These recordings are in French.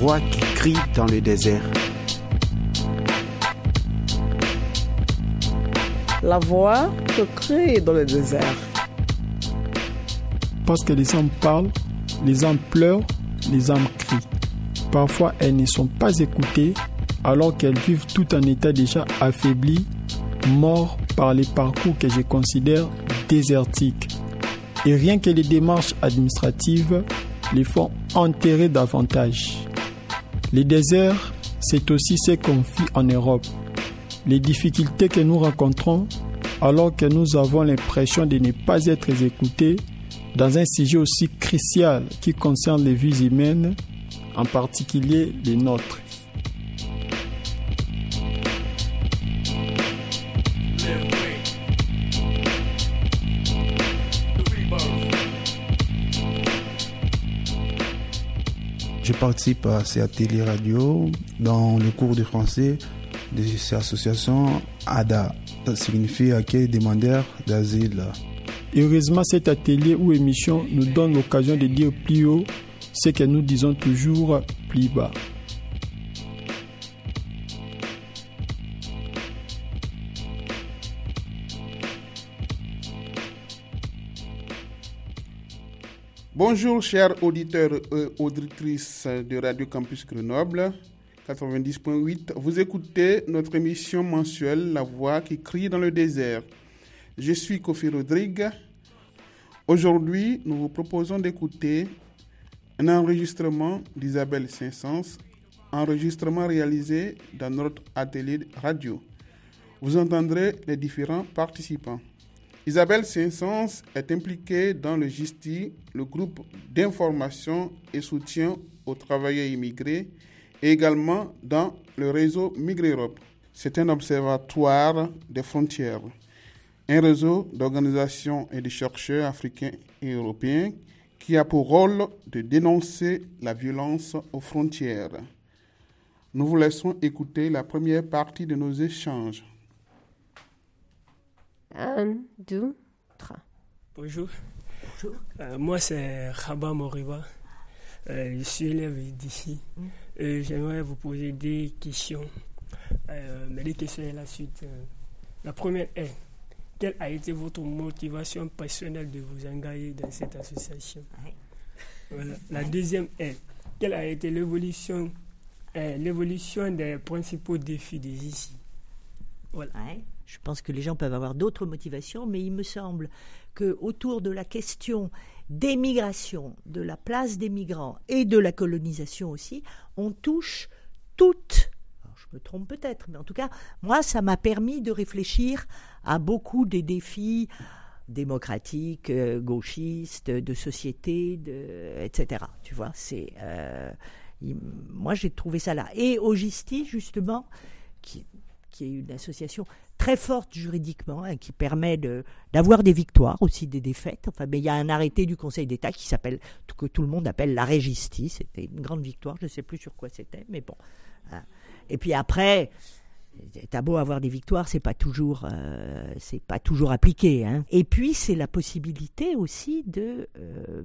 la voix qui crie dans le désert. La voix qui crie dans le désert. Parce que les âmes parlent, les âmes pleurent, les âmes crient. Parfois, elles ne sont pas écoutées alors qu'elles vivent tout un état déjà affaibli, mort par les parcours que je considère désertiques. Et rien que les démarches administratives les font enterrer davantage. Les déserts, c'est aussi ce qu'on vit en Europe. Les difficultés que nous rencontrons alors que nous avons l'impression de ne pas être écoutés dans un sujet aussi crucial qui concerne les vies humaines, en particulier les nôtres. Participe à ces ateliers radio dans le cours de français de ces associations ADA. Ça signifie accueil demandeurs d'asile. Heureusement, cet atelier ou émission nous donne l'occasion de dire plus haut ce que nous disons toujours plus bas. Bonjour chers auditeurs et auditrices de Radio Campus Grenoble 90.8. Vous écoutez notre émission mensuelle La Voix qui crie dans le désert. Je suis Kofi Rodrigue. Aujourd'hui, nous vous proposons d'écouter un enregistrement d'Isabelle Saint-Saëns, enregistrement réalisé dans notre atelier radio. Vous entendrez les différents participants. Isabelle Saint-Saëns est impliquée dans le GISTI, le groupe d'information et soutien aux travailleurs immigrés, et également dans le réseau Migre-Europe. C'est un observatoire des frontières, un réseau d'organisations et de chercheurs africains et européens qui a pour rôle de dénoncer la violence aux frontières. Nous vous laissons écouter la première partie de nos échanges. Un, deux, trois. Bonjour. Euh, moi, c'est Khaba Moriba. Euh, je suis élève d'ici. Euh, J'aimerais vous poser des questions. Euh, mais les questions est la suite. La première est quelle a été votre motivation personnelle de vous engager dans cette association? Voilà. La deuxième est quelle a été l'évolution l'évolution des principaux défis des ici Voilà. Je pense que les gens peuvent avoir d'autres motivations, mais il me semble que autour de la question des migrations, de la place des migrants et de la colonisation aussi, on touche toutes. je me trompe peut-être, mais en tout cas, moi, ça m'a permis de réfléchir à beaucoup des défis démocratiques, euh, gauchistes, de société, etc. Tu vois, c'est euh, moi j'ai trouvé ça là. Et Ogisti, justement, qui, qui est une association très forte juridiquement, hein, qui permet d'avoir des victoires, aussi des défaites. Enfin, mais il y a un arrêté du Conseil d'État qui s'appelle, que tout le monde appelle la Régistie. C'était une grande victoire. Je ne sais plus sur quoi c'était, mais bon. Hein. Et puis après, T'as beau avoir des victoires, c'est pas toujours, euh, c'est pas toujours appliqué. Hein. Et puis c'est la possibilité aussi de euh,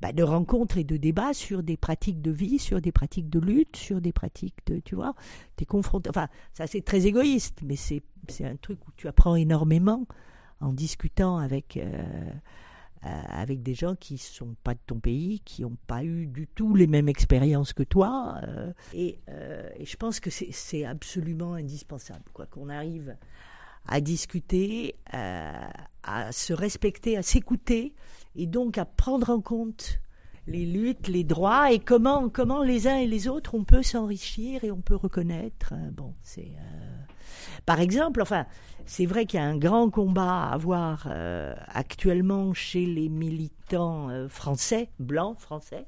bah, de rencontres et de débats sur des pratiques de vie, sur des pratiques de lutte, sur des pratiques de, tu vois, t'es confronté. Enfin, ça c'est très égoïste, mais c'est un truc où tu apprends énormément en discutant avec euh, euh, avec des gens qui sont pas de ton pays, qui n'ont pas eu du tout les mêmes expériences que toi. euh, et, euh, et je pense que c'est c'est absolument indispensable, quoi, qu'on arrive à discuter, euh, à se respecter, à s'écouter, et donc à prendre en compte les luttes, les droits, et comment, comment les uns et les autres on peut s'enrichir et on peut reconnaître. euh, Bon, c'est. euh, Par exemple, enfin, c'est vrai qu'il y a un grand combat à avoir euh, actuellement chez les militants euh, français, blancs français,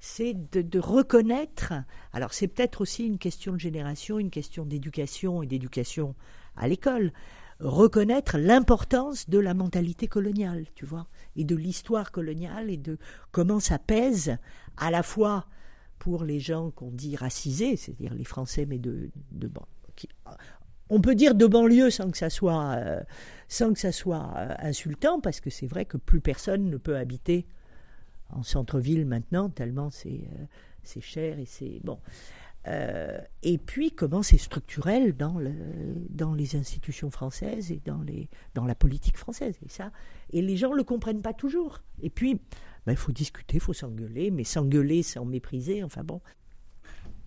c'est de reconnaître. Alors, c'est peut-être aussi une question de génération, une question d'éducation et d'éducation à l'école. Reconnaître l'importance de la mentalité coloniale, tu vois, et de l'histoire coloniale et de comment ça pèse à la fois pour les gens qu'on dit racisés, c'est-à-dire les Français, mais de, de on peut dire de banlieue sans que ça soit, euh, euh, insultant, parce que c'est vrai que plus personne ne peut habiter en centre-ville maintenant, tellement c'est euh, c'est cher et c'est bon. Euh, et puis comment c'est structurel dans, le, dans les institutions françaises et dans, les, dans la politique française. Et, ça, et les gens ne le comprennent pas toujours. Et puis, ben, il faut discuter, il faut s'engueuler, mais s'engueuler sans mépriser, enfin bon.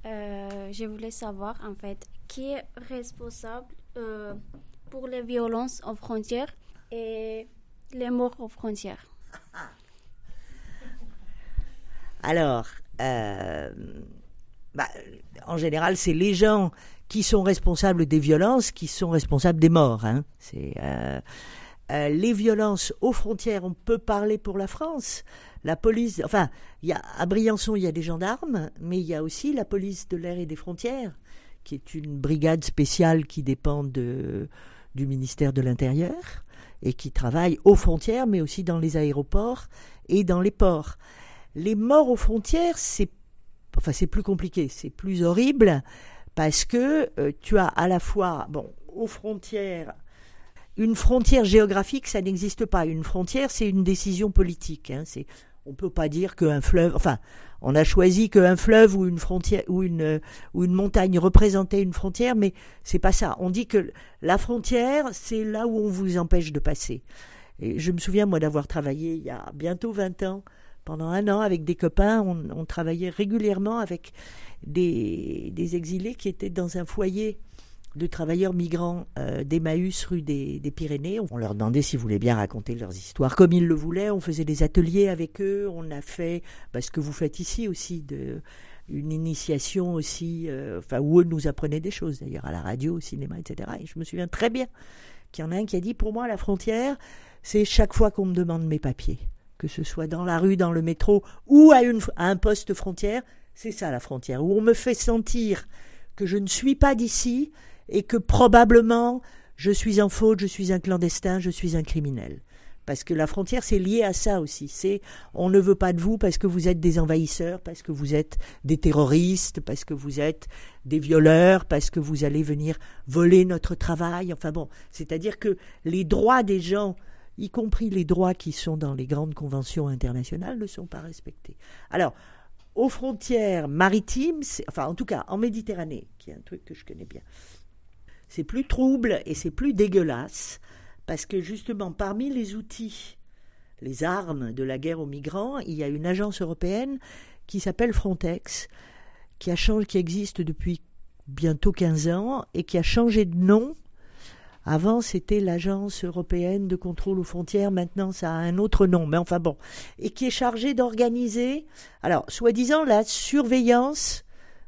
Euh, je voulais savoir, en fait, qui est responsable euh, pour les violences aux frontières et les morts aux frontières? Alors, bah, en général, c'est les gens qui sont responsables des violences qui sont responsables des morts. Hein. C'est euh, euh, les violences aux frontières. On peut parler pour la France. La police, enfin, y a, à Briançon, il y a des gendarmes, mais il y a aussi la police de l'air et des frontières, qui est une brigade spéciale qui dépend de, du ministère de l'Intérieur et qui travaille aux frontières, mais aussi dans les aéroports et dans les ports. Les morts aux frontières, c'est enfin c'est plus compliqué, c'est plus horrible parce que euh, tu as à la fois, bon, aux frontières, une frontière géographique, ça n'existe pas. Une frontière, c'est une décision politique. Hein. C'est, on peut pas dire qu'un fleuve, enfin, on a choisi qu'un fleuve ou une frontière ou une ou une montagne représentait une frontière, mais c'est pas ça. On dit que la frontière, c'est là où on vous empêche de passer. Et je me souviens moi d'avoir travaillé il y a bientôt 20 ans pendant un an avec des copains, on, travaillait régulièrement avec des, exilés qui étaient dans un foyer de travailleurs migrants euh, d'Emmaüs rue des, Pyrénées. On leur demandait s'ils voulaient bien raconter leurs histoires comme ils le voulaient. On faisait des ateliers avec eux. On a fait bah, ce que vous faites ici aussi, une initiation aussi, euh, enfin où eux nous apprenaient des choses d'ailleurs à la radio, au cinéma, etc. Et je me souviens très bien qu'il y en a un qui a dit pour moi la frontière, c'est chaque fois qu'on me demande mes papiers que ce soit dans la rue, dans le métro ou à, un poste frontière, c'est ça la frontière, où on me fait sentir que je ne suis pas d'ici et que probablement je suis en faute, je suis un clandestin, je suis un criminel. Parce que la frontière, c'est lié à ça aussi. C'est on ne veut pas de vous parce que vous êtes des envahisseurs, parce que vous êtes des terroristes, parce que vous êtes des violeurs, parce que vous allez venir voler notre travail. Enfin bon, c'est-à-dire que les droits des gens y compris les droits qui sont dans les grandes conventions internationales, ne sont pas respectés. Alors, aux frontières maritimes, enfin en tout cas en Méditerranée, qui est un truc que je connais bien, c'est plus trouble et c'est plus dégueulasse, parce que justement parmi les outils, les armes de la guerre aux migrants, il y a une agence européenne qui s'appelle Frontex, qui, a changé, qui existe depuis bientôt 15 ans et qui a changé de nom avant, c'était l'Agence européenne de contrôle aux frontières. Maintenant, ça a un autre nom. Mais enfin bon. Et qui est chargée d'organiser, alors, soi-disant, la surveillance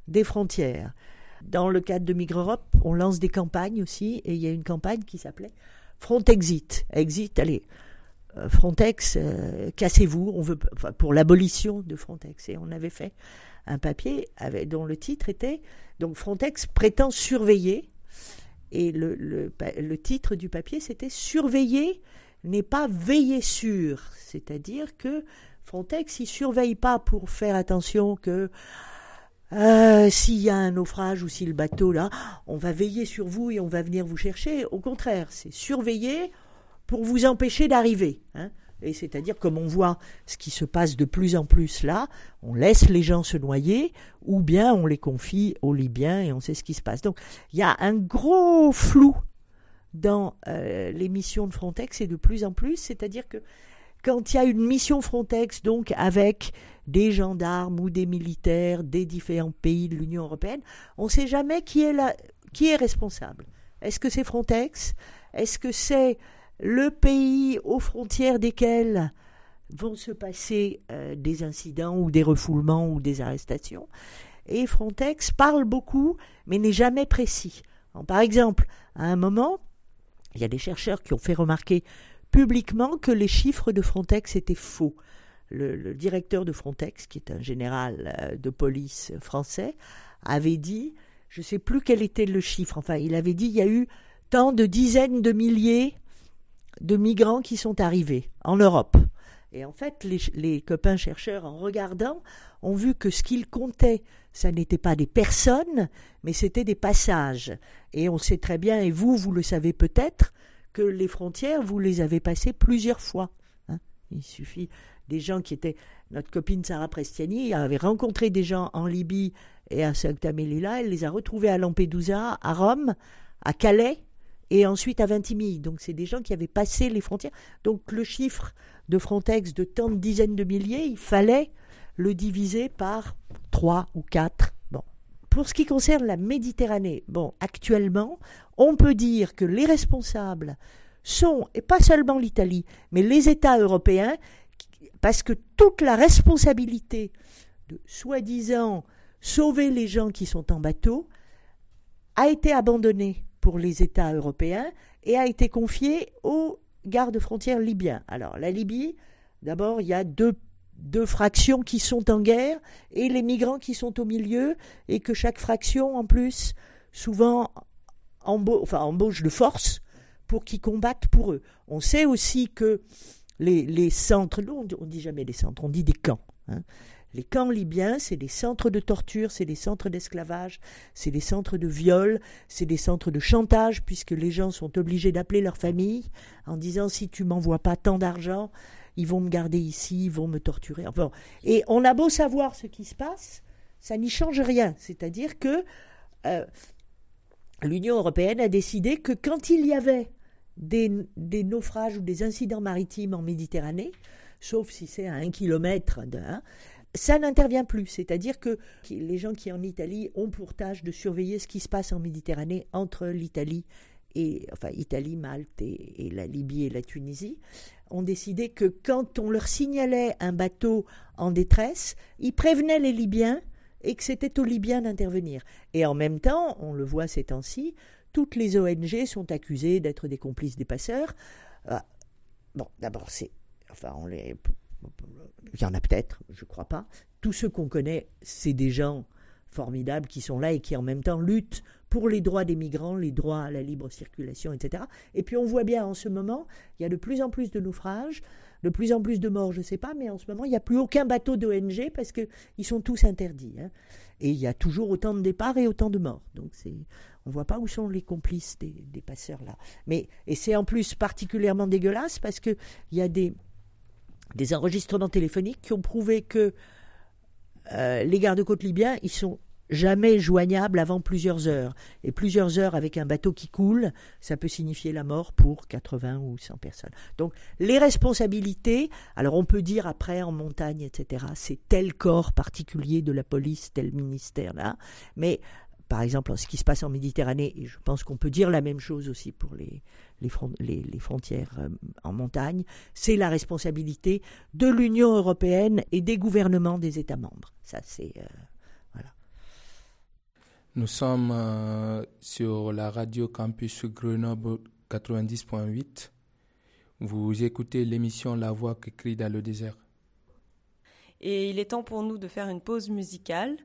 des frontières. Dans le cadre de Migre-Europe, on lance des campagnes aussi. Et il y a une campagne qui s'appelait Frontexit. Exit, allez. Euh, Frontex, euh, cassez-vous. On veut, pour l'abolition de Frontex. Et on avait fait un papier dont le titre était donc Frontex prétend surveiller et le, titre du papier, c'était Surveiller n'est pas veiller sur. C'est-à-dire que Frontex, il surveille pas pour faire attention que euh, s'il y a un naufrage ou si le bateau là, on va veiller sur vous et on va venir vous chercher. Au contraire, c'est surveiller pour vous empêcher d'arriver. Hein et c'est-à-dire comme on voit ce qui se passe de plus en plus là, on laisse les gens se noyer ou bien on les confie aux Libyens et on sait ce qui se passe. Donc il y a un gros flou dans euh, les missions de Frontex et de plus en plus, c'est-à-dire que quand il y a une mission Frontex, donc avec des gendarmes ou des militaires des différents pays de l'Union européenne, on ne sait jamais qui est, là, qui est responsable. Est-ce que c'est Frontex? Est-ce que c'est le pays aux frontières desquels vont se passer euh, des incidents ou des refoulements ou des arrestations. Et Frontex parle beaucoup, mais n'est jamais précis. par exemple, à un moment, il y a des chercheurs qui ont fait remarquer publiquement que les chiffres de Frontex étaient faux. Le, directeur de Frontex, qui est un général euh, de police français, avait dit, je ne sais plus quel était le chiffre, enfin il avait dit il y a eu tant de dizaines de milliers de migrants qui sont arrivés en Europe. Et en fait, les, copains chercheurs, en regardant, ont vu que ce qu'ils comptaient, ça n'était pas des personnes, mais c'était des passages. Et on sait très bien, et vous, vous le savez peut-être, que les frontières, vous les avez passées plusieurs fois. Hein. Il suffit des gens qui étaient notre copine Sarah Prestiani avait rencontré des gens en Libye et à Melilla. Elle les a retrouvés à Lampedusa, à Rome, à Calais et ensuite à Vintimille. Donc c'est des gens qui avaient passé les frontières. Donc le chiffre de Frontex de tant de dizaines de milliers, il fallait le diviser par trois ou quatre. Bon. Pour ce qui concerne la Méditerranée, bon, actuellement, on peut dire que les responsables sont, et pas seulement l'Italie, mais les États européens, parce que toute la responsabilité de soi-disant sauver les gens qui sont en bateau a été abandonnée pour les États européens et a été confiée aux gardes frontières libyens. Alors la Libye, d'abord, il y a deux, deux fractions qui sont en guerre et les migrants qui sont au milieu et que chaque fraction, en plus, souvent embauche de force pour qu'ils combattent pour eux. On sait aussi que les, les centres, on ne dit jamais des centres, on dit des camps. Hein. Les camps libyens, c'est des centres de torture, c'est des centres d'esclavage, c'est des centres de viol, c'est des centres de chantage, puisque les gens sont obligés d'appeler leur famille en disant si tu m'envoies pas tant d'argent, ils vont me garder ici, ils vont me torturer. Enfin, et on a beau savoir ce qui se passe, ça n'y change rien. C'est-à-dire que euh, l'Union européenne a décidé que quand il y avait des, naufrages ou des incidents maritimes en Méditerranée, sauf si c'est à un kilomètre de, ça n'intervient plus. C'est-à-dire que les gens qui en Italie ont pour tâche de surveiller ce qui se passe en Méditerranée entre l'Italie et enfin Italie, Malte et, la Libye et la Tunisie, ont décidé que quand on leur signalait un bateau en détresse, ils prévenaient les Libyens et que c'était aux Libyens d'intervenir. Et en même temps, on le voit ces temps-ci, toutes les ONG sont accusées d'être des complices des passeurs. Ah, bon, d'abord, c'est. Enfin, on les. Il y en a peut-être, je ne crois pas. Tous ceux qu'on connaît, c'est des gens formidables qui sont là et qui en même temps luttent pour les droits des migrants, les droits à la libre circulation, etc. Et puis on voit bien en ce moment, il y a de plus en plus de naufrages, de plus en plus de morts, je ne sais pas, mais en ce moment, il n'y a plus aucun bateau d'ONG parce qu'ils sont tous interdits. Hein. Et il y a toujours autant de départs et autant de morts. Donc on ne voit pas où sont les complices des, passeurs là. Mais, et c'est en plus particulièrement dégueulasse parce qu'il y a des, des enregistrements téléphoniques qui ont prouvé que euh, les gardes-côtes libyens, ils sont jamais joignables avant plusieurs heures. Et plusieurs heures avec un bateau qui coule, ça peut signifier la mort pour 80 ou 100 personnes. Donc les responsabilités, alors on peut dire après en montagne, etc., c'est tel corps particulier de la police, tel ministère là, mais par exemple, ce qui se passe en Méditerranée, et je pense qu'on peut dire la même chose aussi pour les, les, frontières euh, en montagne, c'est la responsabilité de l'Union européenne et des gouvernements des États membres. Ça, c'est. Euh, voilà. Nous sommes euh, sur la radio campus Grenoble 90.8. Vous écoutez l'émission La voix qui crie dans le désert. Et il est temps pour nous de faire une pause musicale.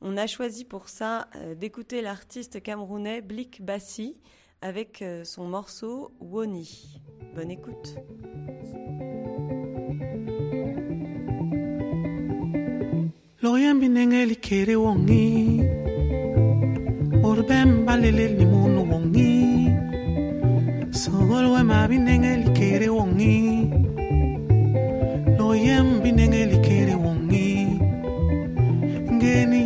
On a choisi pour ça euh, d'écouter l'artiste camerounais Blik Bassi avec euh, son morceau Woni. Bonne écoute. loyambi ndenge likere wongi limunu wongi sogol wemabi ndenge likere wongi loyambi likere wongi ngeni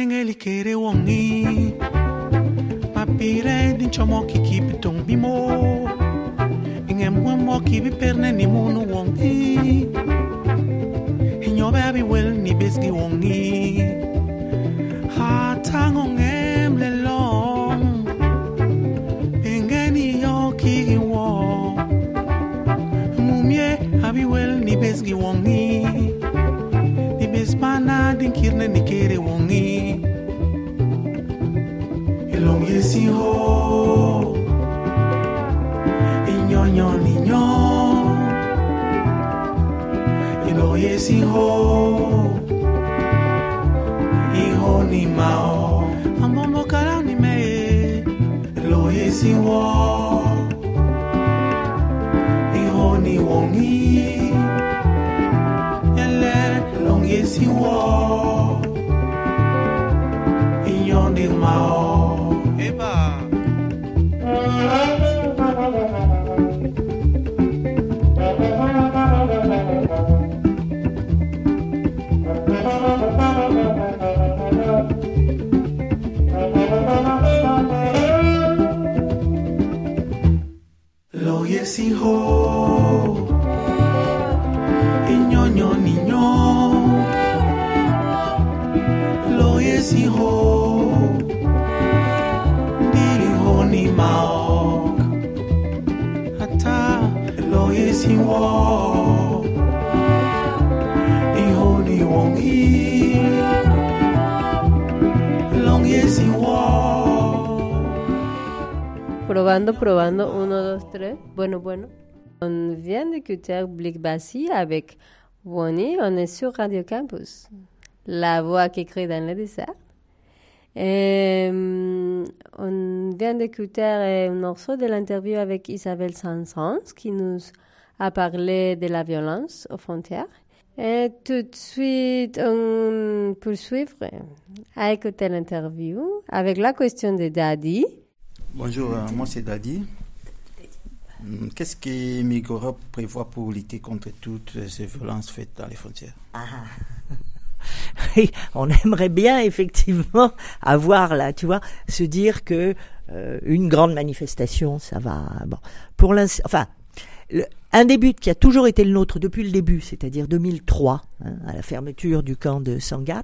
engeli kere wongi. Mapire din chomo ki kipi tong bimo Inge mwe mo kipi perne ni munu wongi. Inyo baby wel ni beski wongi. Hatangongi mao. Ambombo kala ni me lo yesi wo. Iho ni wongi ele long yesi wo. Mao. Probando, probando, 1, 2, 3. Bueno, bueno. On vient d'écouter Blick Bassi avec Woni. On est sur Radio Campus. La voix qui crée dans le désert. On vient d'écouter un morceau de l'interview avec Isabelle Sansons qui nous a parlé de la violence aux frontières. Et tout de suite, on poursuit à écouter l'interview avec la question de Daddy. Bonjour, euh, moi c'est Dadi. Hum, Qu'est-ce que Migorop prévoit pour lutter contre toutes ces violences faites dans les frontières? Ah. Oui, on aimerait bien effectivement avoir là, tu vois, se dire que euh, une grande manifestation, ça va. Bon, pour l'instant, enfin, un des buts qui a toujours été le nôtre depuis le début, c'est-à-dire 2003, hein, à la fermeture du camp de Sangat,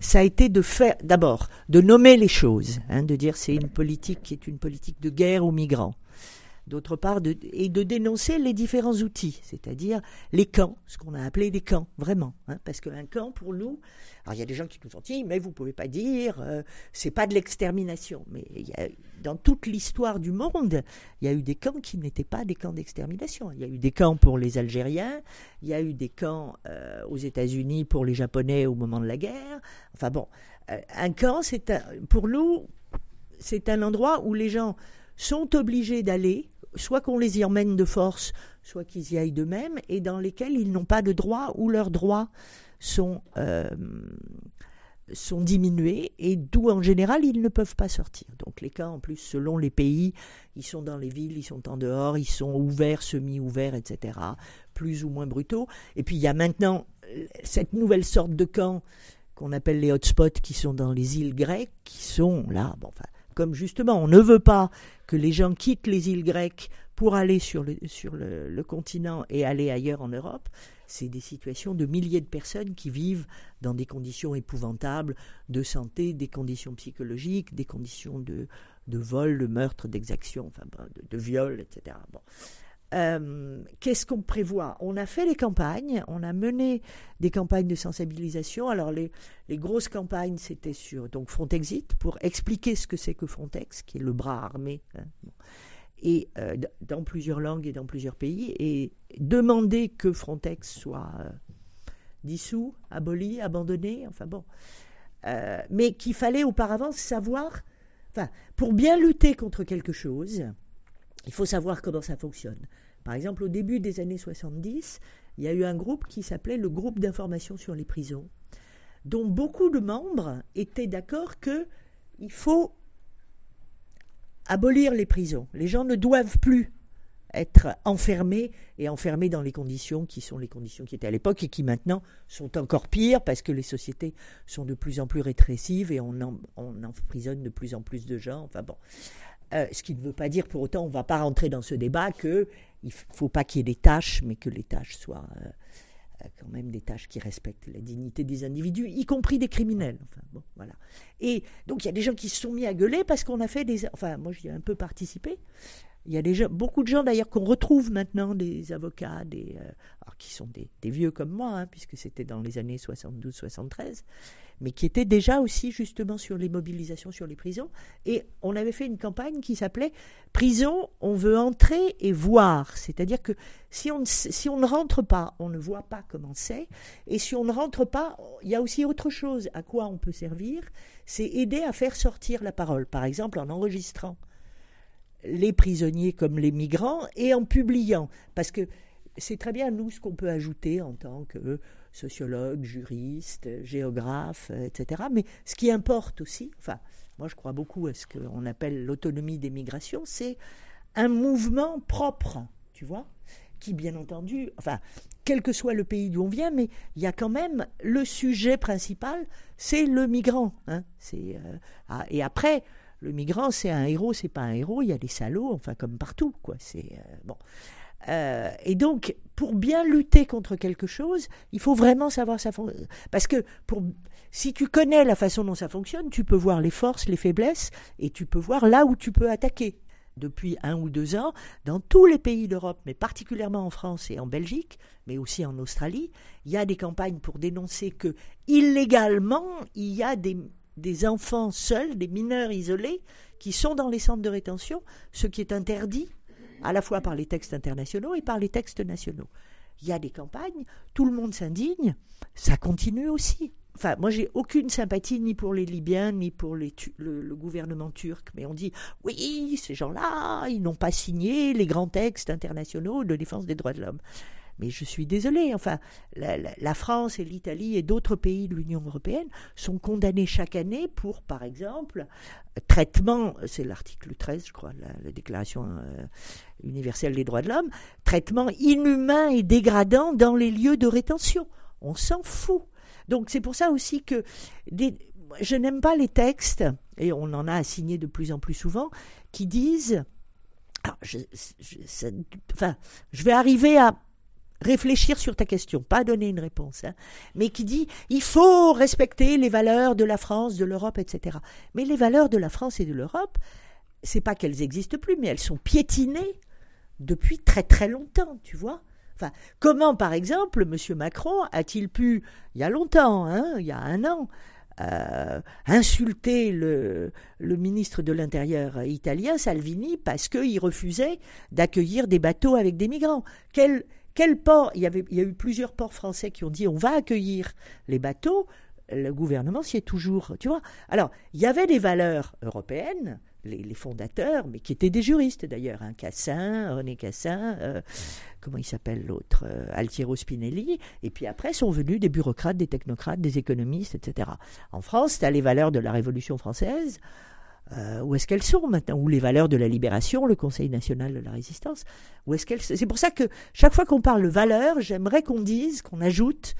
ça a été de faire, d'abord, de nommer les choses, hein, de dire c'est une politique qui est une politique de guerre aux migrants. D'autre part, et de dénoncer les différents outils, c'est-à-dire les camps, ce qu'on a appelé des camps, vraiment. hein, parce qu'un camp, pour nous, alors il y a des gens qui nous ont dit, mais vous pouvez pas dire, euh, c'est pas de l'extermination. Mais y a, dans toute l'histoire du monde, il y a eu des camps qui n'étaient pas des camps d'extermination. Il y a eu des camps pour les Algériens, il y a eu des camps euh, aux États-Unis pour les Japonais au moment de la guerre. Enfin bon, euh, un camp, c'est pour nous, c'est un endroit où les gens sont obligés d'aller, soit qu'on les y emmène de force, soit qu'ils y aillent d'eux-mêmes, et dans lesquels ils n'ont pas de droits ou leurs droits sont, euh, sont diminués, et d'où en général ils ne peuvent pas sortir. Donc les camps, en plus, selon les pays, ils sont dans les villes, ils sont en dehors, ils sont ouverts, semi-ouverts, etc., plus ou moins brutaux. Et puis il y a maintenant euh, cette nouvelle sorte de camp qu'on appelle les hotspots, qui sont dans les îles grecques, qui sont là, enfin, comme justement on ne veut pas que les gens quittent les îles grecques pour aller sur le, continent et aller ailleurs en Europe, c'est des situations de milliers de personnes qui vivent dans des conditions épouvantables de santé, des conditions psychologiques, des conditions de, vol, de meurtre, d'exaction, enfin, de, de viol, etc. Bon. Euh, Qu'est-ce qu'on prévoit? On a fait des campagnes, on a mené des campagnes de sensibilisation. Alors les, les grosses campagnes, c'était sur donc Frontexit pour expliquer ce que c'est que Frontex, qui est le bras armé, hein, et euh, dans plusieurs langues et dans plusieurs pays, et demander que Frontex soit euh, dissous, aboli, abandonné, enfin bon. Mais qu'il fallait auparavant savoir, enfin, pour bien lutter contre quelque chose, il faut savoir comment ça fonctionne. Par exemple, au début des années 70, il y a eu un groupe qui s'appelait le groupe d'information sur les prisons, dont beaucoup de membres étaient d'accord que il faut abolir les prisons. Les gens ne doivent plus être enfermés et enfermés dans les conditions qui sont les conditions qui étaient à l'époque et qui maintenant sont encore pires parce que les sociétés sont de plus en plus rétrécives et on, emprisonne de plus en plus de gens. Enfin bon. Euh, ce qui ne veut pas dire pour autant, on ne va pas rentrer dans ce débat qu'il ne faut pas qu'il y ait des tâches, mais que les tâches soient euh, euh, quand même des tâches qui respectent la dignité des individus, y compris des criminels. Enfin, bon, voilà. Et donc il y a des gens qui se sont mis à gueuler parce qu'on a fait des... Enfin, moi j'y ai un peu participé. Il y a des beaucoup de gens d'ailleurs qu'on retrouve maintenant, des avocats, des, euh, alors, qui sont des, des vieux comme moi, hein, puisque c'était dans les années 72-73, mais qui étaient déjà aussi justement sur les mobilisations sur les prisons. Et on avait fait une campagne qui s'appelait Prison, on veut entrer et voir. C'est-à-dire que si on, si on ne rentre pas, on ne voit pas comment c'est. Et si on ne rentre pas, il y a aussi autre chose à quoi on peut servir, c'est aider à faire sortir la parole. Par exemple, en enregistrant les prisonniers comme les migrants et en publiant. Parce que c'est très bien, nous, ce qu'on peut ajouter en tant que sociologue, juriste, géographe, etc. Mais ce qui importe aussi, enfin, moi je crois beaucoup à ce qu'on appelle l'autonomie des migrations, c'est un mouvement propre, tu vois, qui bien entendu, enfin, quel que soit le pays d'où on vient, mais il y a quand même le sujet principal, c'est le migrant. Hein, c'est, euh, ah, et après, le migrant, c'est un héros, c'est pas un héros, il y a des salauds, enfin comme partout, quoi. C'est euh, bon. Euh, et donc, pour bien lutter contre quelque chose, il faut vraiment savoir ça. Parce que si tu connais la façon dont ça fonctionne, tu peux voir les forces, les faiblesses, et tu peux voir là où tu peux attaquer. Depuis un ou deux ans, dans tous les pays d'Europe, mais particulièrement en France et en Belgique, mais aussi en Australie, il y a des campagnes pour dénoncer que illégalement, il y a des enfants seuls, des mineurs isolés, qui sont dans les centres de rétention, ce qui est interdit à la fois par les textes internationaux et par les textes nationaux. Il y a des campagnes, tout le monde s'indigne, ça continue aussi. Enfin, moi, j'ai aucune sympathie ni pour les Libyens ni pour le, le, gouvernement turc, mais on dit oui, ces gens-là, ils n'ont pas signé les grands textes internationaux de défense des droits de l'homme. Mais je suis désolé, enfin, la, France et l'Italie et d'autres pays de l'Union européenne sont condamnés chaque année pour, par exemple, traitement, c'est l'article 13, je crois, la, la Déclaration euh, universelle des droits de l'homme, traitement inhumain et dégradant dans les lieux de rétention. On s'en fout. Donc c'est pour ça aussi que je n'aime pas les textes, et on en a assigné de plus en plus souvent, qui disent... enfin, je vais arriver à réfléchir sur ta question, pas donner une réponse, hein, mais qui dit il faut respecter les valeurs de la France, de l'Europe, etc. Mais les valeurs de la France et de l'Europe, c'est pas qu'elles existent plus, mais elles sont piétinées depuis très très longtemps, tu vois. Enfin, comment, par exemple, M. Macron a-t-il pu, il y a longtemps, hein, il y a un an, euh, insulter le, ministre de l'Intérieur italien, Salvini, parce qu'il refusait d'accueillir des bateaux avec des migrants? Quel, quel port il y, avait, il y a eu plusieurs ports français qui ont dit on va accueillir les bateaux. Le gouvernement s'y est toujours. Tu vois Alors, il y avait des valeurs européennes, les, fondateurs, mais qui étaient des juristes d'ailleurs. Hein, Cassin, René Cassin, euh, comment il s'appelle l'autre euh, Altiero Spinelli. Et puis après sont venus des bureaucrates, des technocrates, des économistes, etc. En France, tu as les valeurs de la Révolution française. Euh, où est-ce qu'elles sont maintenant? Ou les valeurs de la libération, le Conseil national de la résistance? Où est-ce qu'elles C'est pour ça que chaque fois qu'on parle de valeurs, j'aimerais qu'on dise, qu'on ajoute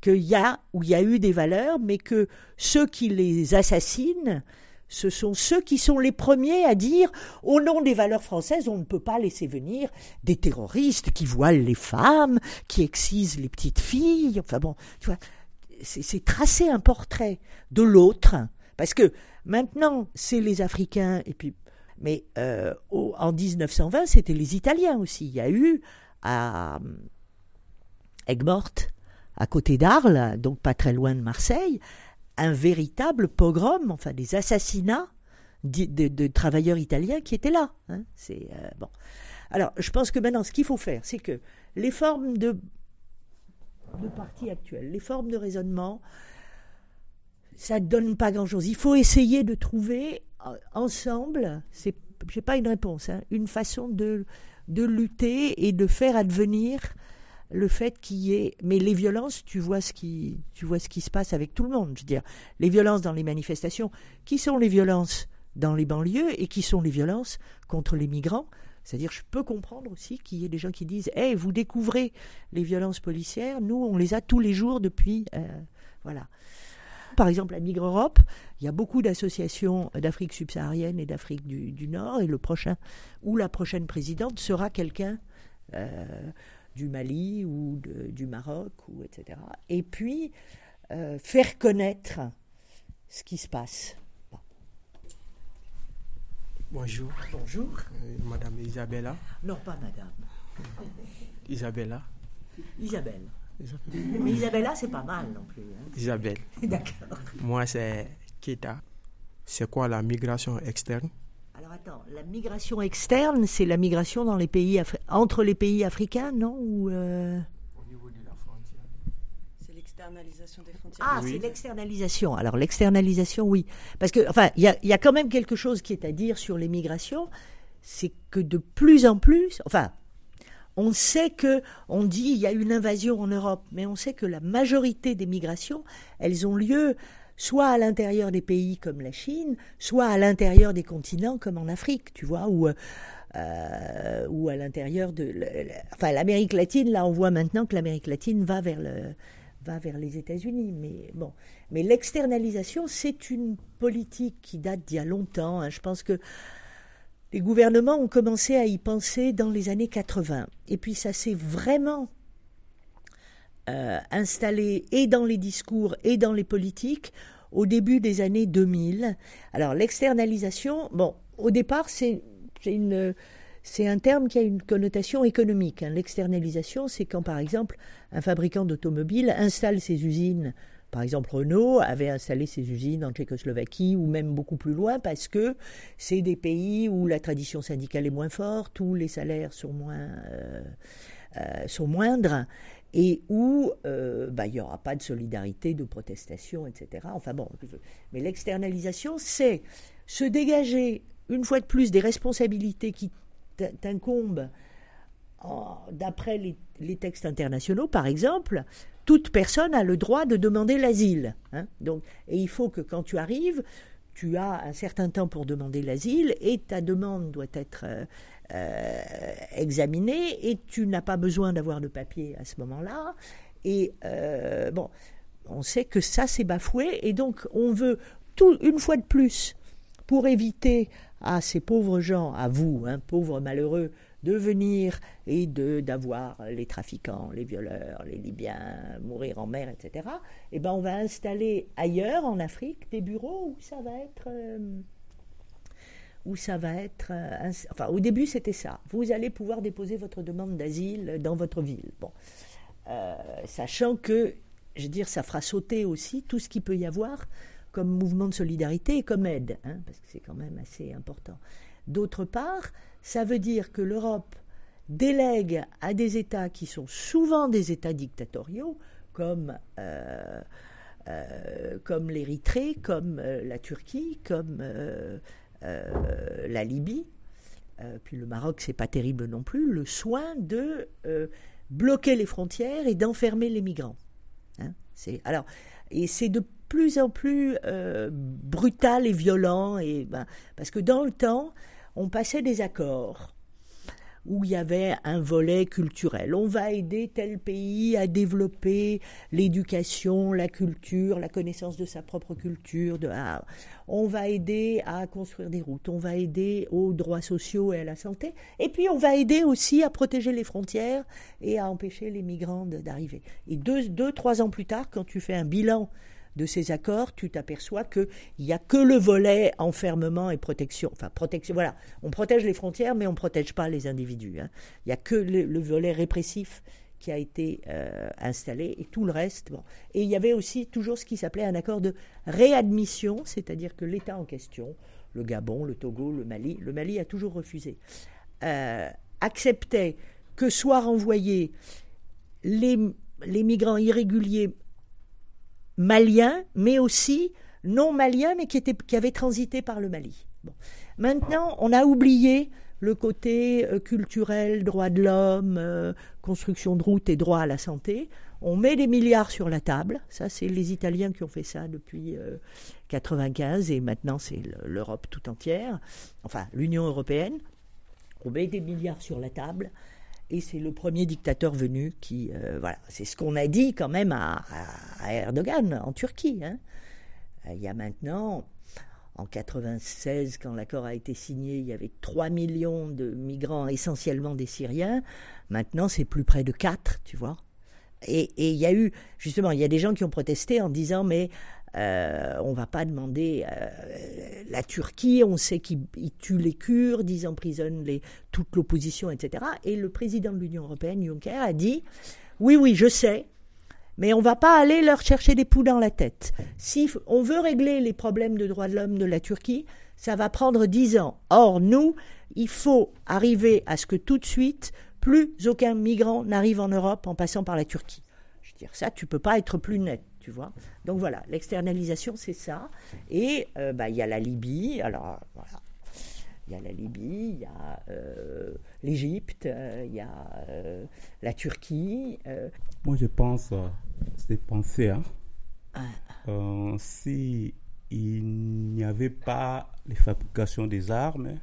qu'il y a ou il y a eu des valeurs, mais que ceux qui les assassinent, ce sont ceux qui sont les premiers à dire au nom des valeurs françaises, on ne peut pas laisser venir des terroristes qui voilent les femmes, qui excisent les petites filles. Enfin bon, tu vois, c'est tracer un portrait de l'autre, parce que Maintenant, c'est les Africains, et puis, mais euh, en 1920, c'était les Italiens aussi. Il y a eu à Aigues-Mortes, à côté d'Arles, donc pas très loin de Marseille, un véritable pogrom, enfin des assassinats de, travailleurs italiens qui étaient là. Hein. C'est euh, bon. Alors, je pense que maintenant, ce qu'il faut faire, c'est que les formes de de partis actuels, les formes de raisonnement, ça ne donne pas grand-chose. Il faut essayer de trouver euh, ensemble, c'est, j'ai pas une réponse, hein, une façon de, de lutter et de faire advenir le fait qu'il y ait. Mais les violences, tu vois ce qui, tu vois ce qui se passe avec tout le monde. Je veux dire, les violences dans les manifestations, qui sont les violences dans les banlieues et qui sont les violences contre les migrants? C'est-à-dire, je peux comprendre aussi qu'il y ait des gens qui disent "Eh, vous découvrez les violences policières, nous, on les a tous les jours depuis. Euh, voilà. Par exemple, à Migre Europe, il y a beaucoup d'associations d'Afrique subsaharienne et d'Afrique du, Nord, et le prochain ou la prochaine présidente sera quelqu'un euh, du Mali ou du Maroc, ou etc. Et puis, euh, faire connaître ce qui se passe. Bonjour. Bonjour. Euh, madame Isabella. Non, pas madame. Isabella. Isabelle. Mais Isabella, c'est pas mal non plus. Hein. Isabelle. D'accord. Moi, c'est Kita. C'est quoi la migration externe? Alors attends, la migration externe, c'est la migration dans les pays entre les pays africains, non? Ou euh... Au niveau de la frontière. C'est l'externalisation des frontières. Ah, c'est l'externalisation. Alors l'externalisation, oui. Parce que, enfin, il y a, y a, quand même quelque chose qui est à dire sur les migrations c'est que de plus en plus, enfin, on sait que, on dit, il y a une invasion en Europe, mais on sait que la majorité des migrations, elles ont lieu soit à l'intérieur des pays comme la Chine, soit à l'intérieur des continents comme en Afrique, tu vois, ou, euh, à l'intérieur de, enfin, l'Amérique latine. Là, on voit maintenant que l'Amérique latine va vers le, va vers les États-Unis. Mais bon, mais l'externalisation, c'est une politique qui date d'il y a longtemps. Hein. Je pense que les gouvernements ont commencé à y penser dans les années 80. Et puis ça s'est vraiment euh, installé et dans les discours et dans les politiques au début des années 2000. Alors l'externalisation, bon, au départ, c'est. C'est un terme qui a une connotation économique. Hein. L'externalisation, c'est quand, par exemple, un fabricant d'automobiles installe ses usines par exemple, Renault avait installé ses usines en Tchécoslovaquie ou même beaucoup plus loin parce que c'est des pays où la tradition syndicale est moins forte, où les salaires sont, moins, euh, euh, sont moindres et où euh, bah, il n'y aura pas de solidarité, de protestation, etc. Enfin bon, mais l'externalisation, c'est se dégager une fois de plus des responsabilités qui t'incombent d'après les, les, textes internationaux, par exemple, toute personne a le droit de demander l'asile. Hein. Donc, et il faut que quand tu arrives, tu as un certain temps pour demander l'asile et ta demande doit être euh, euh, examinée et tu n'as pas besoin d'avoir de papier à ce moment-là. Et euh, bon, on sait que ça c'est bafoué et donc on veut tout une fois de plus pour éviter à ces pauvres gens, à vous, hein, pauvres malheureux, de venir et de d'avoir les trafiquants, les violeurs, les Libyens mourir en mer, etc. Eh ben, on va installer ailleurs en Afrique des bureaux où ça va être euh, où ça va être euh, enfin au début c'était ça. Vous allez pouvoir déposer votre demande d'asile dans votre ville. Bon, euh, sachant que je veux dire ça fera sauter aussi tout ce qu'il peut y avoir comme mouvement de solidarité et comme aide, hein, parce que c'est quand même assez important. D'autre part, ça veut dire que l'Europe délègue à des États qui sont souvent des États dictatoriaux, comme, euh, euh, comme l'Érythrée, comme euh, la Turquie, comme la Libye, puis le Maroc, c'est pas terrible non plus, le soin de bloquer les frontières et d'enfermer les migrants. Hein, c'est alors et c'est de plus en plus brutal et violent et ben, parce que dans le temps on passait des accords où il y avait un volet culturel. On va aider tel pays à développer l'éducation, la culture, la connaissance de sa propre culture. On va aider à construire des routes, on va aider aux droits sociaux et à la santé. Et puis on va aider aussi à protéger les frontières et à empêcher les migrants d'arriver. Et deux, trois ans plus tard, quand tu fais un bilan de ces accords, tu t'aperçois qu'il n'y a que le volet enfermement et protection. Enfin, protection, voilà. On protège les frontières, mais on ne protège pas les individus. Hein. Il n'y a que le, volet répressif qui a été euh, installé et tout le reste. Et il y avait aussi toujours ce qui s'appelait un accord de réadmission, c'est-à-dire que l'État en question, le Gabon, le Togo, le Mali, le Mali a toujours refusé, euh, acceptait que soient renvoyés les migrants irréguliers maliens, mais aussi non maliens, mais qui, étaient, avaient transité par le Mali. Maintenant, on a oublié le côté euh, culturel, droit de l'homme, euh, construction de routes et droit à la santé. On met des milliards sur la table. Ça, c'est les Italiens qui ont fait ça depuis 1995 euh, et maintenant c'est l'Europe tout entière, enfin l'Union européenne. On met des milliards sur la table et c'est le premier dictateur venu qui. Euh, voilà, c'est ce qu'on a dit quand même à, Erdogan en Turquie. Hein. Euh, il y a maintenant, en 96, quand l'accord a été signé, il y avait 3 millions de migrants, essentiellement des Syriens. Maintenant, c'est plus près de 4, tu vois. Et, et, il y a eu, justement, il y a des gens qui ont protesté en disant, mais euh, on ne va pas demander euh, la Turquie, on sait qu'ils tuent les Kurdes, ils emprisonnent toute l'opposition, etc. Et le président de l'Union européenne, Juncker, a dit Oui, oui, je sais, mais on ne va pas aller leur chercher des poux dans la tête. Si on veut régler les problèmes de droits de l'homme de la Turquie, ça va prendre dix ans. Or, nous, il faut arriver à ce que tout de suite, plus aucun migrant n'arrive en Europe en passant par la Turquie. Je veux dire, ça, tu peux pas être plus net vois. Donc voilà, l'externalisation, c'est ça. Et euh, bah, il y a la Libye, alors voilà. Il y a la Libye, il y a euh, l'Égypte, il y a euh, la Turquie. Moi, je pense, c'est penser, hein. Ah. Si il n'y avait pas les fabrications des armes,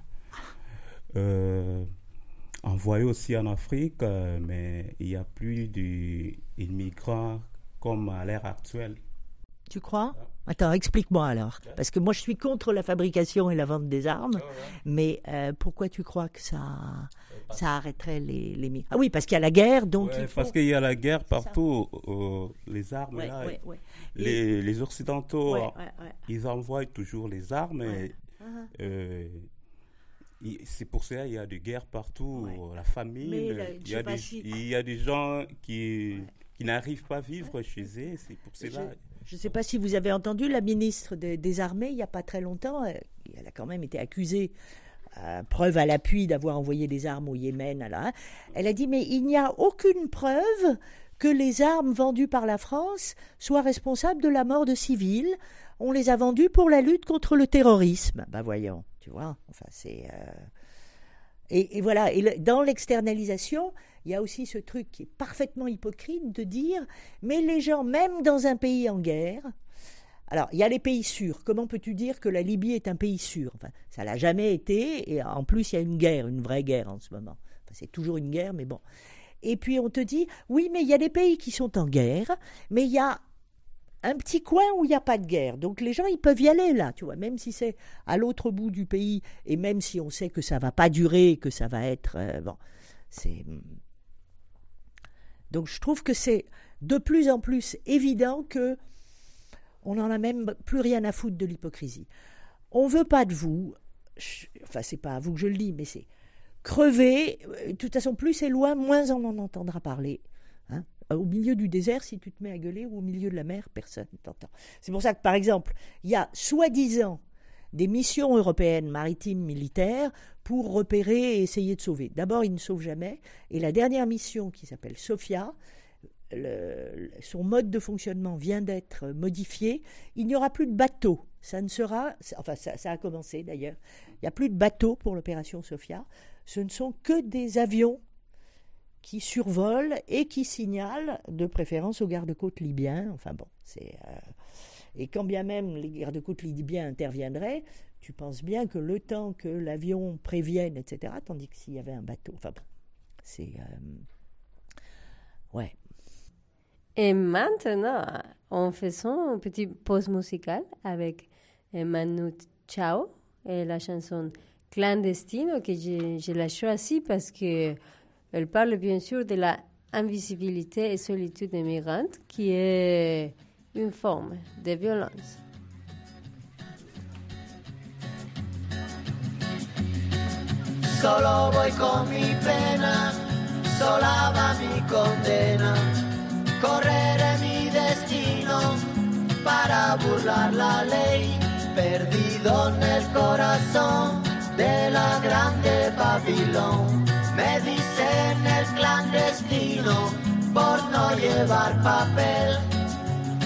envoyées aussi en Afrique, mais il n'y a plus d'immigrants comme à l'ère actuelle. Tu crois Attends, explique-moi alors. Parce que moi, je suis contre la fabrication et la vente des armes. Mais euh, pourquoi tu crois que ça, ça arrêterait les, les Ah oui, parce qu'il y a la guerre, donc Ouais, il faut... Parce qu'il y a la guerre partout, euh, les armes Ouais, là. ouais. Les, les Occidentaux, ils envoient toujours les armes. et, euh, c'est pour ça qu'il y a des guerres partout, la famine. Y a des, si- il y a des gens qui, qui n'arrivent pas à vivre chez eux. C'est pour Je cela. ne sais pas si vous avez entendu la ministre des- Armées, il n'y a pas très longtemps, euh, elle a quand même été accusée, euh, preuve à l'appui d'avoir envoyé des armes au Yémen. la- Elle a dit, mais il n'y a aucune preuve que les armes vendues par la France soient responsables de la mort de civils. On les a vendues pour la lutte contre le terrorisme. Ben voyons, tu vois, enfin c'est... euh, et, voilà, dans l'externalisation, il y a aussi ce truc qui est parfaitement hypocrite de dire, mais les gens, même dans un pays en guerre, alors il y a les pays sûrs. Comment peux-tu dire que la Libye est un pays sûr? Enfin, ça l'a jamais été, et en plus il y a une guerre, une vraie guerre en ce moment. C'est toujours une guerre, mais bon. Et puis on te dit, oui, mais il y a des pays qui sont en guerre, mais il y a un petit coin où il n'y a pas de guerre. Donc les gens, ils peuvent y aller là, tu vois, même si c'est à l'autre bout du pays, et même si on sait que ça va pas durer, que ça va être... euh, bon, c'est... Donc je trouve que c'est de plus en plus évident que on n'en a même plus rien à foutre de l'hypocrisie. On veut pas de vous, enfin c'est pas à vous que je le dis, mais c'est crever. euh, De toute façon, plus c'est loin, moins on en entendra parler. hein. Au milieu du désert, si tu te mets à gueuler, ou au milieu de la mer, personne ne t'entend. C'est pour ça que, par exemple, il y a soi-disant des missions européennes maritimes militaires pour repérer et essayer de sauver. D'abord, ils ne sauvent jamais. Et la dernière mission, qui s'appelle Sophia, le- son mode de fonctionnement vient d'être modifié. Il n'y aura plus de bateaux. Ça ne sera, enfin, ça, a commencé d'ailleurs. Il n'y a plus de bateaux pour l'opération Sophia. Ce ne sont que des avions qui survolent et qui signalent, de préférence aux gardes-côtes libyens. Enfin bon, c'est. euh, Et quand bien même les gardes-côtes libyens interviendraient, tu penses bien que le temps que l'avion prévienne, etc., tandis que s'il y avait un bateau. Enfin c'est. euh, Ouais. Et maintenant, on fait son petit pause musicale avec Manu Chao et la chanson Clandestino que je, je l'ai choisie parce que elle parle bien sûr de la invisibilité et solitude des migrantes qui est une de violence. Solo voy con mi pena, sola va mi condena. Correré mi destino para burlar la ley, perdido en el corazón de la grande Babilón. Me dicen el clandestino por no llevar papel.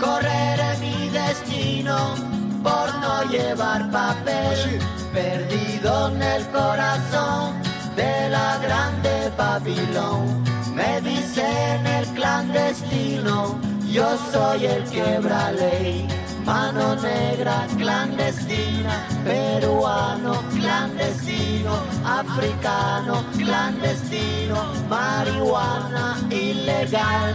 Correré mi destino por no llevar papel, perdido en el corazón de la grande Babilón. Me dicen el clandestino, yo soy el quebra ley. Mano negra clandestina, peruano clandestino, africano clandestino, marihuana ilegal.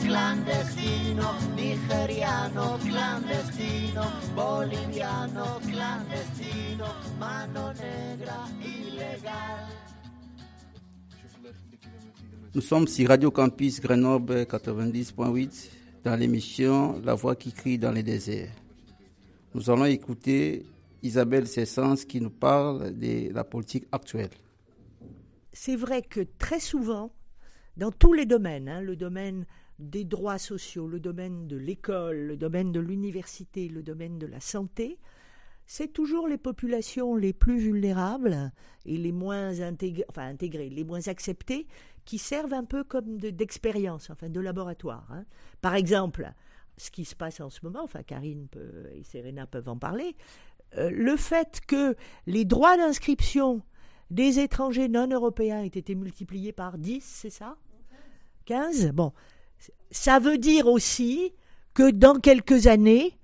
Clandestino, nigeriano clandestino, boliviano clandestino, mano negra ilegal. Nous sommes sur Radio Campus Grenoble 90.8 dans l'émission La voix qui crie dans les déserts. Nous allons écouter Isabelle Sessens qui nous parle de la politique actuelle. C'est vrai que très souvent, dans tous les domaines, hein, le domaine des droits sociaux, le domaine de l'école, le domaine de l'université, le domaine de la santé, c'est toujours les populations les plus vulnérables et les moins intégrées, les moins acceptées, qui servent un peu comme d'expérience, enfin de laboratoire. Hein. Par exemple, ce qui se passe en ce moment, enfin Karine et Serena peuvent en parler, euh, le fait que les droits d'inscription des étrangers non européens aient été multipliés par 10, c'est ça? 15 Bon, ça veut dire aussi que dans quelques années,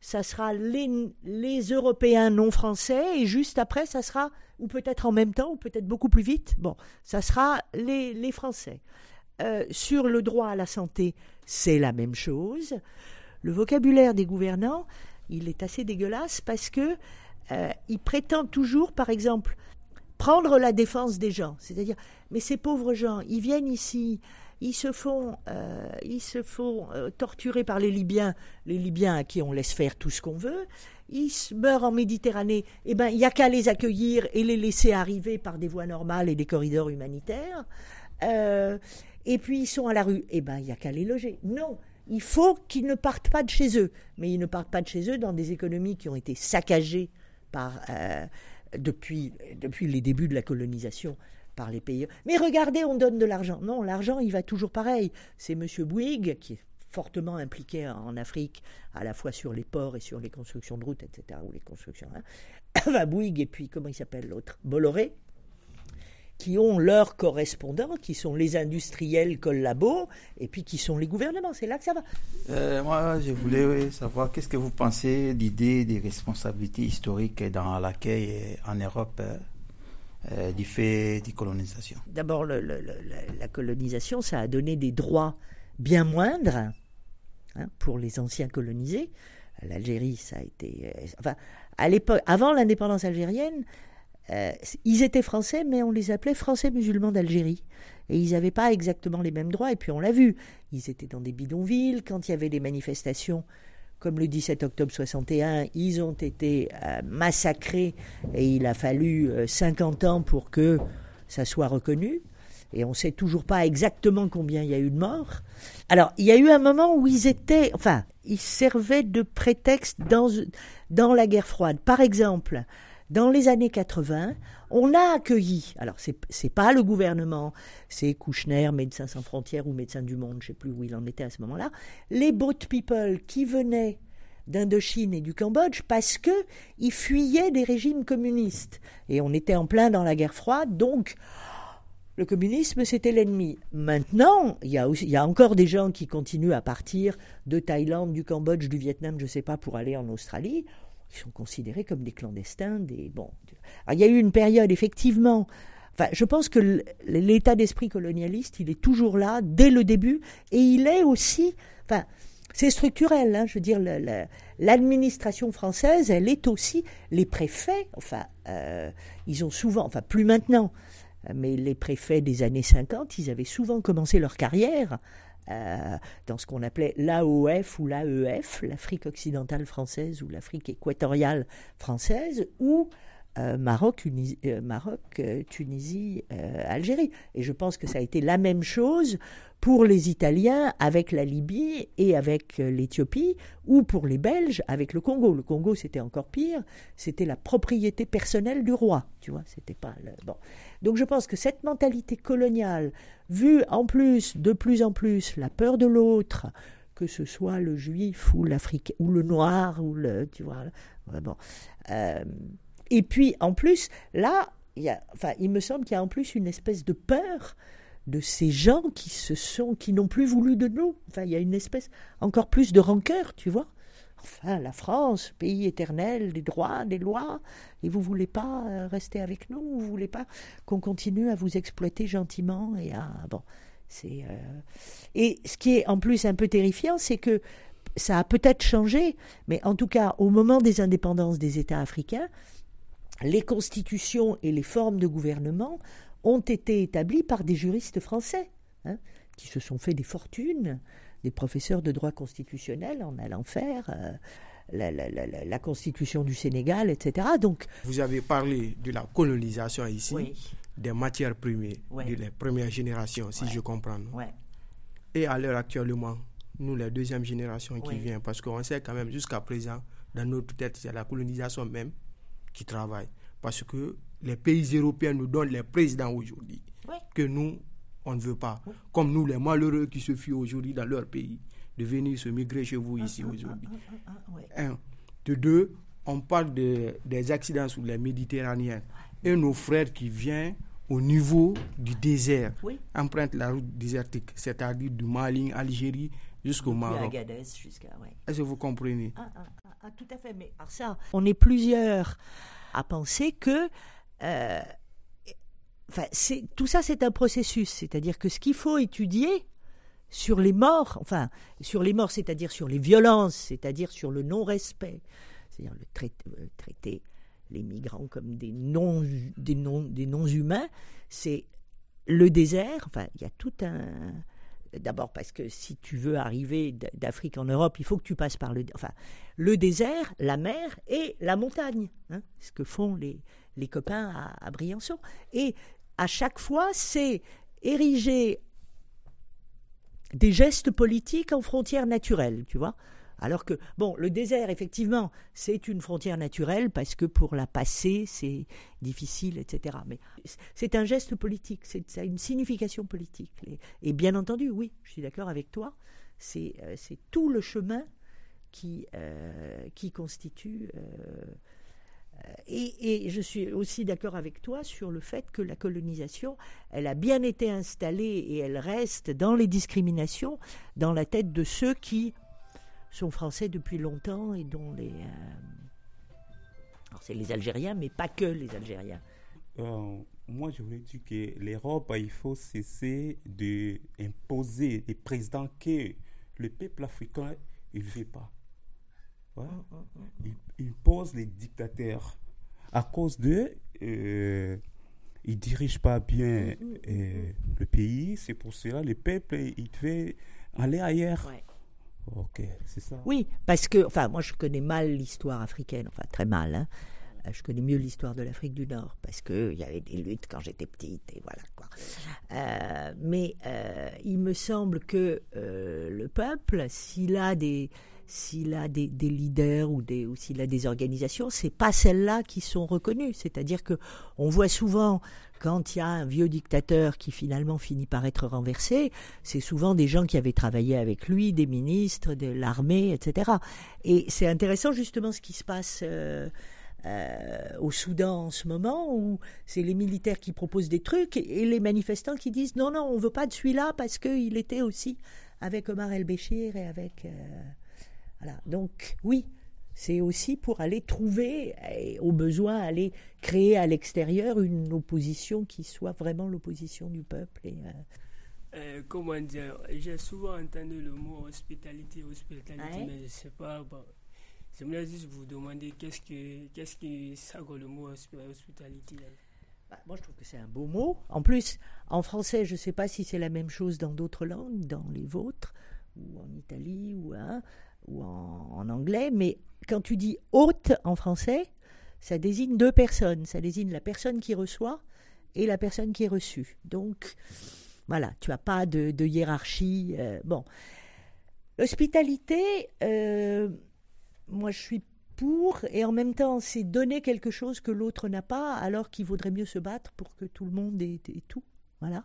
ça sera les, Européens non français et juste après, ça sera, ou peut-être en même temps, ou peut-être beaucoup plus vite, bon, ça sera les, les Français. Euh, sur le droit à la santé, c'est la même chose. Le vocabulaire des gouvernants, il est assez dégueulasse parce que euh, ils prétendent toujours, par exemple, prendre la défense des gens. C'est-à-dire, mais ces pauvres gens, ils viennent ici, ils se font, euh, ils se font euh, torturer par les Libyens, les Libyens à qui on laisse faire tout ce qu'on veut. Ils meurent en Méditerranée. Eh ben, il n'y a qu'à les accueillir et les laisser arriver par des voies normales et des corridors humanitaires. Euh, et puis ils sont à la rue. Eh ben, il n'y a qu'à les loger. Non, il faut qu'ils ne partent pas de chez eux. Mais ils ne partent pas de chez eux dans des économies qui ont été saccagées depuis les débuts de la colonisation par les pays. Mais regardez, on donne de l'argent. Non, l'argent, il va toujours pareil. C'est M. Bouygues, qui est fortement impliqué en Afrique, à la fois sur les ports et sur les constructions de routes, etc., ou les constructions. Hein. Bouygues et puis, comment il s'appelle l'autre? Bolloré, qui ont leurs correspondants, qui sont les industriels collabos, et puis qui sont les gouvernements. C'est là que ça va. Euh, moi, je voulais savoir qu'est-ce que vous pensez d'idée des responsabilités historiques dans laquelle, en Europe, euh, du fait des colonisations D'abord, la colonisation, ça a donné des droits bien moindres hein, pour les anciens colonisés. L'Algérie, ça a été. Euh, enfin, à l'époque, avant l'indépendance algérienne, euh, ils étaient français, mais on les appelait français musulmans d'Algérie. Et ils n'avaient pas exactement les mêmes droits. Et puis on l'a vu, ils étaient dans des bidonvilles. Quand il y avait des manifestations comme le 17 octobre 61, ils ont été euh, massacrés et il a fallu 50 euh, ans pour que ça soit reconnu. Et on ne sait toujours pas exactement combien il y a eu de morts. Alors, il y a eu un moment où ils étaient, enfin, ils servaient de prétexte dans, dans la guerre froide. Par exemple, dans les années 80, on a accueilli, alors c'est n'est pas le gouvernement, c'est Kouchner, Médecins sans frontières ou Médecins du Monde, je ne sais plus où il en était à ce moment-là, les boat people qui venaient d'Indochine et du Cambodge parce que ils fuyaient des régimes communistes et on était en plein dans la guerre froide donc le communisme c'était l'ennemi. Maintenant, il y, a y a encore des gens qui continuent à partir de Thaïlande, du Cambodge, du Vietnam, je ne sais pas, pour aller en Australie ils sont considérés comme des clandestins, des bon. Il y a eu une période effectivement. Enfin, je pense que l'état d'esprit colonialiste, il est toujours là dès le début, et il est aussi, enfin, c'est structurel. Hein, je veux dire, l'administration française, elle est aussi les préfets. Enfin, euh, ils ont souvent, enfin, plus maintenant, mais les préfets des années 50, ils avaient souvent commencé leur carrière euh, dans ce qu'on appelait l'AOF ou l'AEF, l'Afrique occidentale française ou l'Afrique équatoriale française, ou euh, Maroc, euh, Maroc Tunisie, Algérie. Et je pense que ça a été la même chose pour les Italiens avec la Libye et avec l'Éthiopie, ou pour les Belges avec le Congo. Le Congo, c'était encore pire, c'était la propriété personnelle du roi, tu vois, c'était pas le... Bon. Donc je pense que cette mentalité coloniale, vue en plus, de plus en plus, la peur de l'autre, que ce soit le juif ou l'africain ou le noir ou le tu vois bon. Et puis en plus là il me semble qu'il y a en plus une espèce de peur de ces gens qui se sont qui n'ont plus voulu de nous. Enfin il y a une espèce encore plus de rancœur tu vois. Enfin, la France, pays éternel des droits, des lois, et vous voulez pas euh, rester avec nous, vous voulez pas qu'on continue à vous exploiter gentiment et à bon, c'est euh, Et ce qui est en plus un peu terrifiant, c'est que ça a peut-être changé, mais en tout cas, au moment des indépendances des États africains, les constitutions et les formes de gouvernement ont été établies par des juristes français, hein, qui se sont fait des fortunes, des professeurs de droit constitutionnel en allant faire euh, la, la- la- la- la constitution du Sénégal, etc. Donc, Vous avez parlé de la colonisation ici, Oui. des matières premières de la première génération, si je comprends. Ouais. Et à l'heure actuellement, nous, la deuxième génération qui Oui. vient, parce qu'on sait quand même jusqu'à présent, dans notre tête, c'est la colonisation même qui travaille. Parce que les pays européens nous donnent les présidents aujourd'hui Oui. que nous, on ne veut pas. Comme nous, les malheureux qui se fuient aujourd'hui dans leur pays, de venir se migrer chez vous ici aujourd'hui. Un. De deux, on parle de- des accidents sur les Méditerranéens. Et nos frères qui viennent au niveau du désert empruntent la route désertique, c'est-à-dire du Mali, Algérie jusqu'au Maroc. Agadez jusqu'à. ouais. Est-ce que vous comprenez? Ah, ah, ah, ah, tout à fait. Mais alors ça, on est plusieurs à penser que. euh, enfin, tout ça, c'est un processus. C'est-à-dire que ce qu'il faut étudier sur les morts, enfin, sur les morts, c'est-à-dire sur les violences, c'est-à-dire sur le non-respect, c'est-à-dire le traité, euh, traiter les migrants comme des non, des non, des non-humains, c'est le désert. Enfin, il y a tout un. D'abord parce que si tu veux arriver d'Afrique en Europe, il faut que tu passes par le, enfin, le désert, la mer et la montagne. hein, ce que font les, copains à, à Briançon. Et à chaque fois, c'est ériger des gestes politiques en frontières naturelles, tu vois. Alors que, bon, le désert, effectivement, c'est une frontière naturelle parce que pour la passer, c'est difficile, etc. Mais c'est un geste politique, c'est ça a une signification politique. Et, bien entendu, oui, je suis d'accord avec toi, c'est euh, tout le chemin qui, euh, qui constitue. euh, et, et je suis aussi d'accord avec toi sur le fait que la colonisation, elle a bien été installée et elle reste dans les discriminations dans la tête de ceux qui sont français depuis longtemps et dont les. euh, alors c'est les Algériens, mais pas que les Algériens. Euh, moi, je voulais dire que l'Europe, il faut cesser d'imposer des présidents que le peuple africain ne veut pas. Ouais. Il, il pose les dictateurs. À cause d'eux, euh, ils ne dirigent pas bien euh, le pays. C'est pour cela le peuple, il devait aller ailleurs. Ok, c'est ça. Oui, parce que, enfin, moi je connais mal l'histoire africaine, enfin très mal. hein. Euh, Je connais mieux l'histoire de l'Afrique du Nord parce que il y avait des luttes quand j'étais petite et voilà quoi. Euh, mais euh, il me semble que le peuple, s'il a des s'il a des, leaders ou ou s'il a des organisations, c'est pas celles-là qui sont reconnues. C'est-à-dire que on voit souvent quand il y a un vieux dictateur qui finalement finit par être renversé, c'est souvent des gens qui avaient travaillé avec lui, des ministres, de l'armée, etc. Et c'est intéressant justement ce qui se passe. euh, euh, au Soudan en ce moment où c'est les militaires qui proposent des trucs et les manifestants qui disent non non on veut pas de celui-là parce qu'il était aussi avec Omar El Béchir et avec euh, voilà donc oui c'est aussi pour aller trouver et au besoin aller créer à l'extérieur une opposition qui soit vraiment l'opposition du peuple et euh, Euh, comment dire, j'ai souvent entendu le mot hospitalité, hospitalité, Ouais. mais je sais pas. Bon, J'aimerais juste vous demander qu'est-ce que qu'est-ce que ça le mot hospi- hospitalité. Bah, moi, je trouve que c'est un beau mot. En plus, en français, je ne sais pas si c'est la même chose dans d'autres langues, dans les vôtres, ou en Italie, ou, hein, ou en, anglais. Mais quand tu dis hôte en français, ça désigne deux personnes. Ça désigne la personne qui reçoit et la personne qui est reçue. Donc, voilà, tu n'as pas de, hiérarchie. euh, bon. L'hospitalité, euh, moi, je suis pour, et en même temps, c'est donner quelque chose que l'autre n'a pas, alors qu'il vaudrait mieux se battre pour que tout le monde ait, ait tout. Voilà.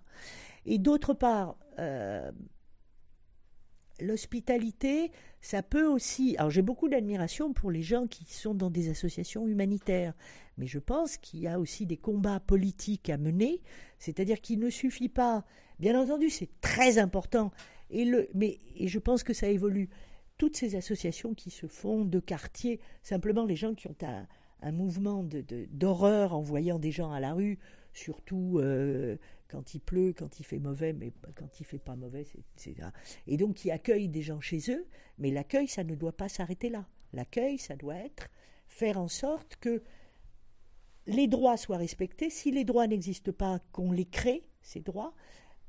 Et d'autre part, euh, l'hospitalité, ça peut aussi. Alors, j'ai beaucoup d'admiration pour les gens qui sont dans des associations humanitaires, mais je pense qu'il y a aussi des combats politiques à mener, c'est-à-dire qu'il ne suffit pas. Bien entendu, c'est très important, et le, mais et je pense que ça évolue toutes ces associations qui se font de quartier, simplement les gens qui ont un, mouvement de- de- d'horreur en voyant des gens à la rue, surtout euh, quand il pleut, quand il fait mauvais, mais quand il fait pas mauvais, c'est Et donc qui accueillent des gens chez eux, mais l'accueil, ça ne doit pas s'arrêter là. L'accueil, ça doit être faire en sorte que les droits soient respectés. Si les droits n'existent pas, qu'on les crée, ces droits,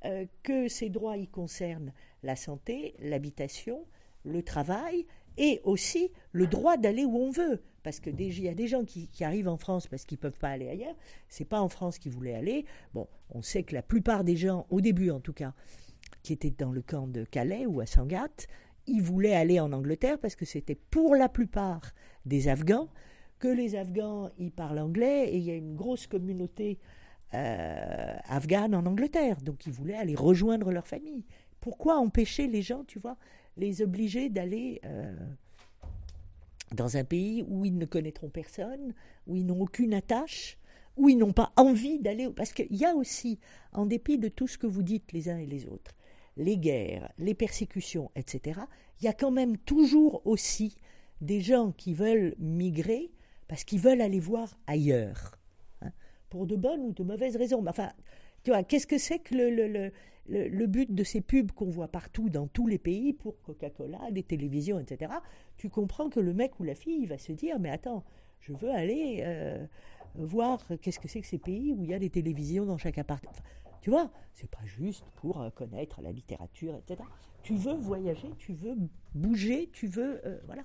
euh, que ces droits y concernent la santé, l'habitation, le travail et aussi le droit d'aller où on veut. Parce que il y a des gens qui, arrivent en France parce qu'ils ne peuvent pas aller ailleurs. C'est pas en France qu'ils voulaient aller. Bon, on sait que la plupart des gens, au début en tout cas, qui étaient dans le camp de Calais ou à Sangatte, ils voulaient aller en Angleterre parce que c'était pour la plupart des Afghans que les Afghans y parlent anglais et il y a une grosse communauté euh, afghane en Angleterre. Donc ils voulaient aller rejoindre leur famille. Pourquoi empêcher les gens, tu vois, les obliger d'aller euh, dans un pays où ils ne connaîtront personne, où ils n'ont aucune attache, où ils n'ont pas envie d'aller. Parce qu'il y a aussi, en dépit de tout ce que vous dites les uns et les autres, les guerres, les persécutions, etc., il y a quand même toujours aussi des gens qui veulent migrer parce qu'ils veulent aller voir ailleurs, hein, pour de bonnes ou de mauvaises raisons. Enfin, tu vois, qu'est-ce que c'est que le, le, but de ces pubs qu'on voit partout dans tous les pays pour Coca-Cola, des télévisions, etc. Tu comprends que le mec ou la fille va se dire, mais attends, je veux aller euh, voir qu'est-ce que c'est que ces pays où il y a des télévisions dans chaque appartement. Tu vois, c'est pas juste pour euh, connaître la littérature, etc. Tu veux voyager, tu veux bouger, tu veux. Euh, voilà.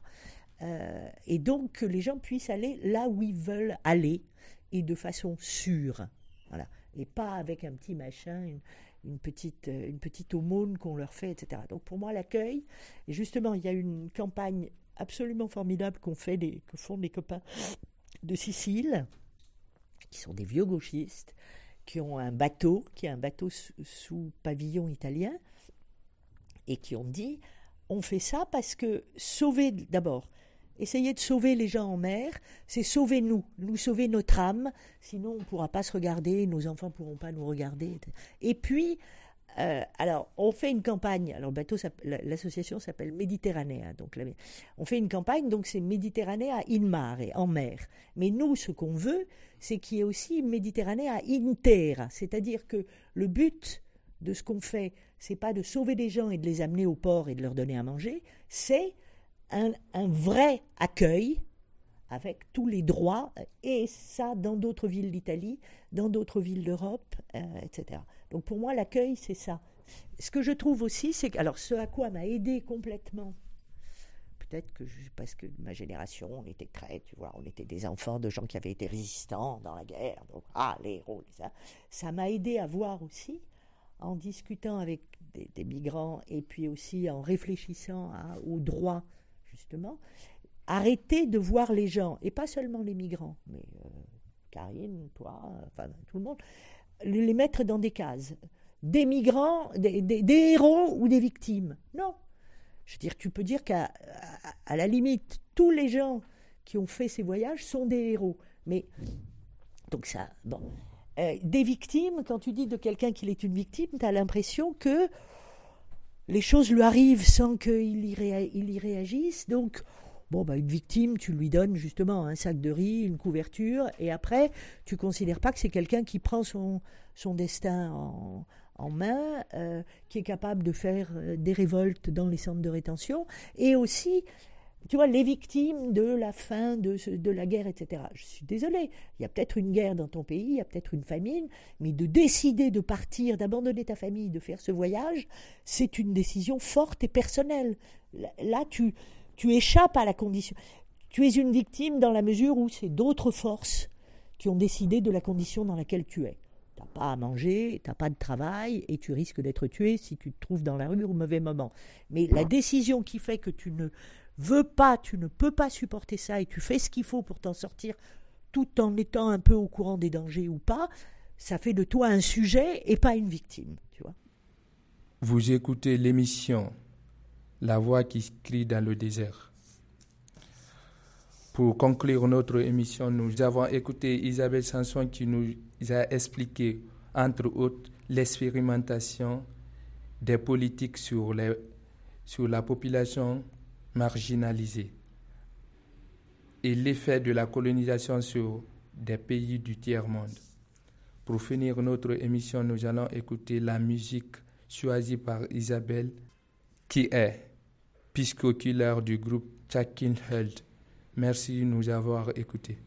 Et donc que les gens puissent aller là où ils veulent aller et de façon sûre. Voilà. Et pas avec un petit machin, petite, une petite aumône qu'on leur fait, etc. Donc pour moi, l'accueil, et justement, il y a une campagne absolument formidable qu'on fait, que font des copains de Sicile, qui sont des vieux gauchistes, qui ont un bateau, qui est un bateau sous, pavillon italien, et qui ont dit on fait ça parce que sauver d'abord, essayer de sauver les gens en mer, c'est sauver nous, nous sauver notre âme, sinon on ne pourra pas se regarder, nos enfants ne pourront pas nous regarder. Et puis, euh, alors, on fait une campagne. Alors, bateau, l'association s'appelle Méditerranée. Donc, on fait une campagne, donc c'est Méditerranée à in mare, en mer. Mais nous, ce qu'on veut, c'est qu'il y ait aussi Méditerranée à in terra. C'est-à-dire que le but de ce qu'on fait, c'est pas de sauver des gens et de les amener au port et de leur donner à manger, c'est un, vrai accueil avec tous les droits, et ça dans d'autres villes d'Italie, dans d'autres villes d'Europe, euh, etc. Donc pour moi, l'accueil, c'est ça. Ce que je trouve aussi, c'est que, alors ce à quoi m'a aidé complètement, peut-être que parce que ma génération, on était très, tu vois, on était des enfants de gens qui avaient été résistants dans la guerre, donc ah les héros, ça, ça m'a aidé à voir aussi, en discutant avec des, migrants et puis aussi en réfléchissant aux droits justement, arrêter de voir les gens, et pas seulement les migrants, mais euh, Karine, toi, enfin tout le monde, les mettre dans des cases. Des migrants, des, héros ou des victimes. Non. Je veux dire, tu peux dire qu'à la limite, tous les gens qui ont fait ces voyages sont des héros. Mais, donc ça, bon. Euh, des victimes, quand tu dis de quelqu'un qu'il est une victime, tu as l'impression que les choses lui arrivent sans qu'il y, y réagisse. Donc, bon, bah, une victime, tu lui donnes justement un sac de riz, une couverture, et après, tu considères pas que c'est quelqu'un qui prend son, destin en, en main, euh, qui est capable de faire euh, des révoltes dans les centres de rétention, et aussi tu vois, les victimes de la fin de, la guerre, etc. Je suis désolée, il y a peut-être une guerre dans ton pays, il y a peut-être une famine, mais de décider de partir, d'abandonner ta famille, de faire ce voyage, c'est une décision forte et personnelle. Là, tu, tu échappes à la condition. Tu es une victime dans la mesure où c'est d'autres forces qui ont décidé de la condition dans laquelle tu es. Tu n'as pas à manger, tu n'as pas de travail et tu risques d'être tué si tu te trouves dans la rue au mauvais moment. Mais la décision qui fait que tu ne veux pas, tu ne peux pas supporter ça et tu fais ce qu'il faut pour t'en sortir tout en étant un peu au courant des dangers ou pas, ça fait de toi un sujet et pas une victime, tu vois. Vous écoutez l'émission La voix qui crie dans le désert. Pour conclure notre émission, nous avons écouté Isabelle Sanson qui nous a expliqué, entre autres, l'expérimentation des politiques sur, la population marginalisés. Et l'effet de la colonisation sur des pays du tiers-monde. Pour finir notre émission, nous allons écouter la musique choisie par Isabelle, qui est pisco killer du groupe Chakin Held. Merci de nous avoir écoutés.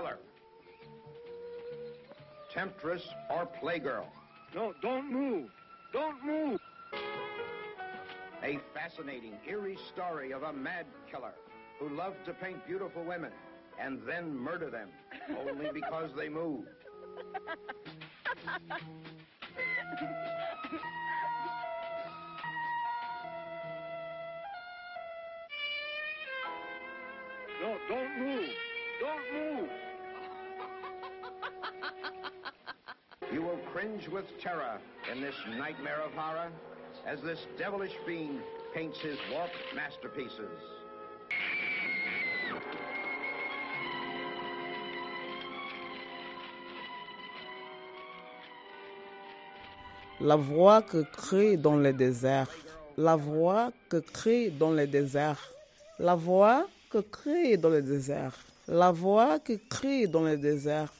killer, temptress, or playgirl. No, don't move. Don't move. A fascinating, eerie story of a mad killer who loved to paint beautiful women and then murder them only because they moved. No, don't move. Don't move. you will cringe with terror in this nightmare of horror as this devilish fiend paints his warped masterpieces. La voix que crée dans le désert, la voix que crée dans le désert, la voix que crée dans le désert, la voix que crée dans le désert.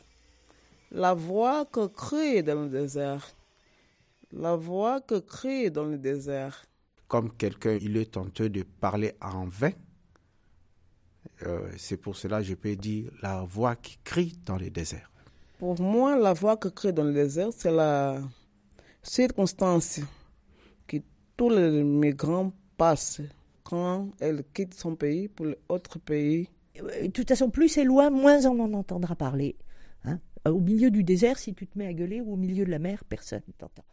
La voix que crie dans le désert. La voix que crie dans le désert. Comme quelqu'un, il est tenté de parler en vain. Euh, c'est pour cela que je peux dire la voix qui crie dans le désert. Pour moi, la voix que crie dans le désert, c'est la circonstance que tous les migrants passent quand ils quittent son pays pour l'autre pays. Euh, De toute façon, plus c'est loin, moins on en entendra parler. Au milieu du désert, si tu te mets à gueuler, ou au milieu de la mer, personne ne t'entend.